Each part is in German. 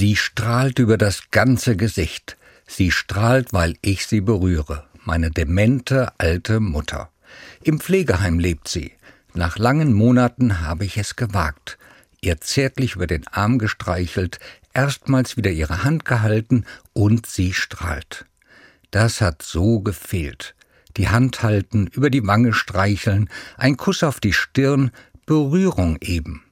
Sie strahlt über das ganze Gesicht. Sie strahlt, weil ich sie berühre. Meine demente alte Mutter. Im Pflegeheim lebt sie. Nach langen Monaten habe ich es gewagt. Ihr zärtlich über den Arm gestreichelt, erstmals wieder ihre Hand gehalten und sie strahlt. Das hat so gefehlt. Die Hand halten, über die Wange streicheln, ein Kuss auf die Stirn, Berührung eben.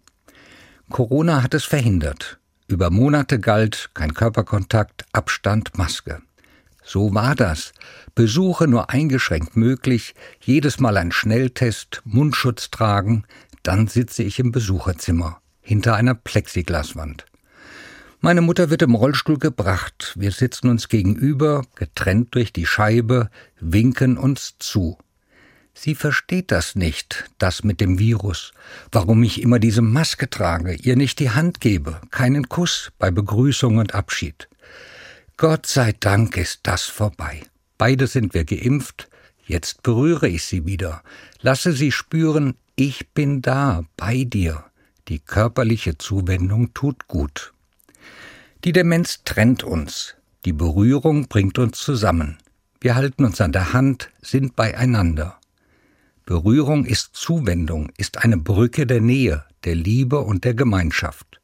Corona hat es verhindert. Über Monate galt kein Körperkontakt, Abstand, Maske. So war das. Besuche nur eingeschränkt möglich, jedes Mal ein Schnelltest, Mundschutz tragen, dann sitze ich im Besucherzimmer, hinter einer Plexiglaswand. Meine Mutter wird im Rollstuhl gebracht, wir sitzen uns gegenüber, getrennt durch die Scheibe, winken uns zu. Sie versteht das nicht, das mit dem Virus, warum ich immer diese Maske trage, ihr nicht die Hand gebe, keinen Kuss bei Begrüßung und Abschied. Gott sei Dank ist das vorbei. Beide sind wir geimpft, jetzt berühre ich sie wieder, lasse sie spüren, ich bin da, bei dir. Die körperliche Zuwendung tut gut. Die Demenz trennt uns, die Berührung bringt uns zusammen. Wir halten uns an der Hand, sind beieinander. Berührung ist Zuwendung, ist eine Brücke der Nähe, der Liebe und der Gemeinschaft.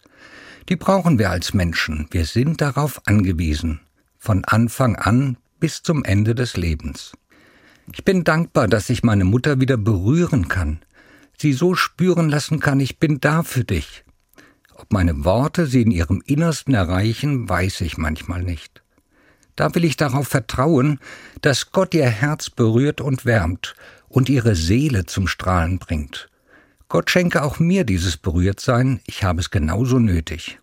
Die brauchen wir als Menschen, wir sind darauf angewiesen, von Anfang an bis zum Ende des Lebens. Ich bin dankbar, dass ich meine Mutter wieder berühren kann, sie so spüren lassen kann, ich bin da für dich. Ob meine Worte sie in ihrem Innersten erreichen, weiß ich manchmal nicht. Da will ich darauf vertrauen, dass Gott ihr Herz berührt und wärmt und ihre Seele zum Strahlen bringt. Gott schenke auch mir dieses Berührtsein, ich habe es genauso nötig.